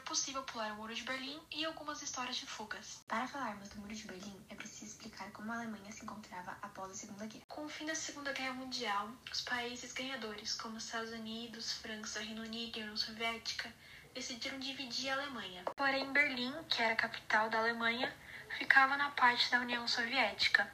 possível pular o Muro de Berlim e algumas histórias de fugas. Para falarmos do Muro de Berlim, é preciso explicar como a Alemanha se encontrava após a Segunda Guerra. Com o fim da Segunda Guerra Mundial, os países ganhadores, como Estados Unidos, França, Reino Unido e União Soviética, decidiram dividir a Alemanha. Porém, Berlim, que era a capital da Alemanha, ficava na parte da União Soviética.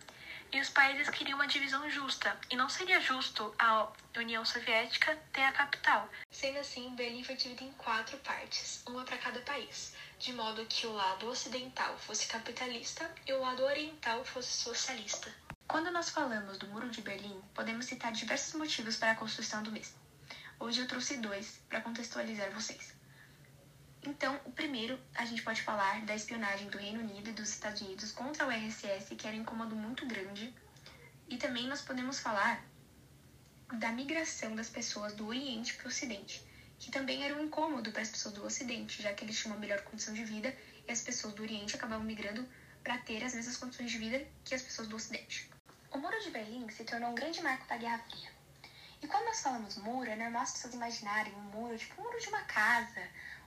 E os países queriam uma divisão justa, e não seria justo a União Soviética ter a capital. Sendo assim, Berlim foi dividido em quatro partes, uma para cada país, de modo que o lado ocidental fosse capitalista e o lado oriental fosse socialista. Quando nós falamos do Muro de Berlim, podemos citar diversos motivos para a construção do mesmo. Hoje eu trouxe dois para contextualizar vocês. Então, o primeiro, a gente pode falar da espionagem do Reino Unido e dos Estados Unidos contra o RSS, que era um incômodo muito grande. E também nós podemos falar da migração das pessoas do Oriente para o Ocidente, que também era um incômodo para as pessoas do Ocidente, já que eles tinham uma melhor condição de vida e as pessoas do Oriente acabavam migrando para ter as mesmas condições de vida que as pessoas do Ocidente. O Muro de Berlim se tornou um grande marco da Guerra Fria. E quando nós falamos muro, é normal as pessoas imaginarem um muro, tipo um muro de uma casa,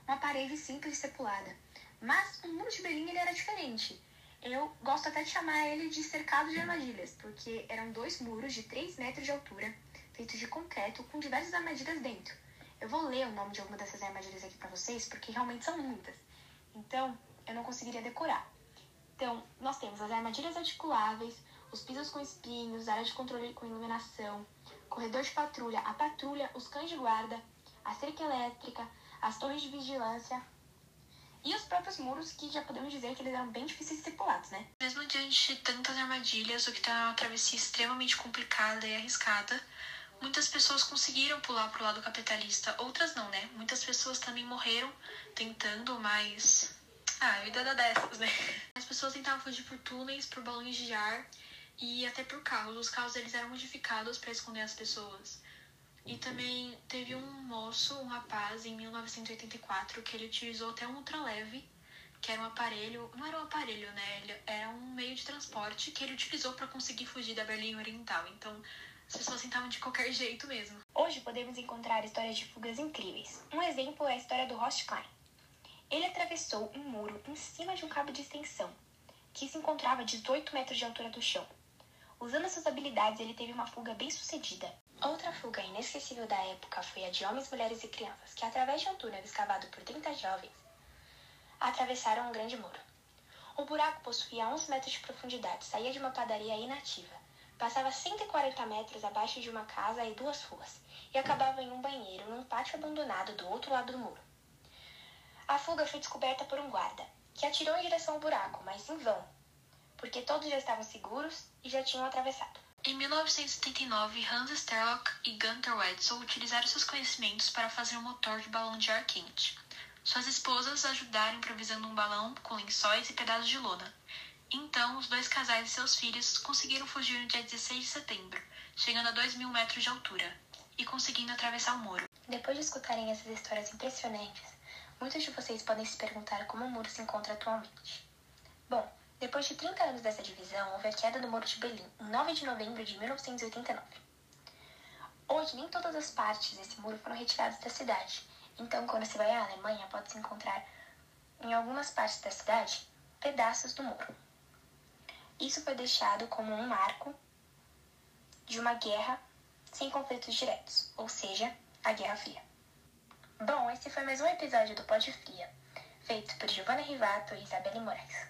uma parede simples de ser pulada. Mas o muro de Berlim ele era diferente. Eu gosto até de chamar ele de cercado de armadilhas, porque eram dois muros de 3 metros de altura, feitos de concreto, com diversas armadilhas dentro. Eu vou ler o nome de alguma dessas armadilhas aqui para vocês, porque realmente são muitas. Então, eu não conseguiria decorar. Então, nós temos as armadilhas articuláveis, os pisos com espinhos, área de controle com iluminação, corredor de patrulha, a patrulha, os cães de guarda, a cerca elétrica, as torres de vigilância e os próprios muros, que já podemos dizer que eles eram bem difíceis de ser pulados, né? Mesmo diante de tantas armadilhas, o que está uma travessia extremamente complicada e arriscada, muitas pessoas conseguiram pular para o lado capitalista, outras não, né? Muitas pessoas também morreram tentando, mas. Ah, a vida dá dessas, né? As pessoas tentavam fugir por túneis, por balões de ar e até por carros. Os carros eles eram modificados para esconder as pessoas. E também teve um moço, um rapaz, em 1984, que ele utilizou até um ultraleve, que era um aparelho, não era um aparelho, né? Ele era um meio de transporte que ele utilizou para conseguir fugir da Berlim Oriental. Então, as pessoas tentavam de qualquer jeito mesmo. Hoje podemos encontrar histórias de fugas incríveis. Um exemplo é a história do Ross Klein. Ele atravessou um muro em cima de um cabo de extensão, que se encontrava a 18 metros de altura do chão. Usando suas habilidades, ele teve uma fuga bem sucedida. Outra fuga inesquecível da época foi a de homens, mulheres e crianças, que através de um túnel escavado por 30 jovens, atravessaram um grande muro. O buraco possuía 11 metros de profundidade, saía de uma padaria inativa, passava 140 metros abaixo de uma casa e duas ruas, e acabava em um banheiro num pátio abandonado do outro lado do muro. A fuga foi descoberta por um guarda, que atirou em direção ao buraco, mas em vão, porque todos já estavam seguros e já tinham atravessado. Em 1979, Hans Sterlock e Gunther Wetzel utilizaram seus conhecimentos para fazer um motor de balão de ar quente. Suas esposas ajudaram improvisando um balão com lençóis e pedaços de lona. Então, os dois casais e seus filhos conseguiram fugir no dia 16 de setembro, chegando a 2 mil metros de altura, e conseguindo atravessar o muro. Depois de escutarem essas histórias impressionantes, muitos de vocês podem se perguntar como o muro se encontra atualmente. Bom, depois de 30 anos dessa divisão, houve a queda do Muro de Berlim, em 9 de novembro de 1989. Hoje, nem todas as partes desse muro foram retiradas da cidade, então, quando se vai à Alemanha, pode-se encontrar em algumas partes da cidade pedaços do muro. Isso foi deixado como um marco de uma guerra sem conflitos diretos, ou seja, a Guerra Fria. Bom, esse foi mais um episódio do Pode Fria, feito por Giovanna Rivato e Isabelle Moraes.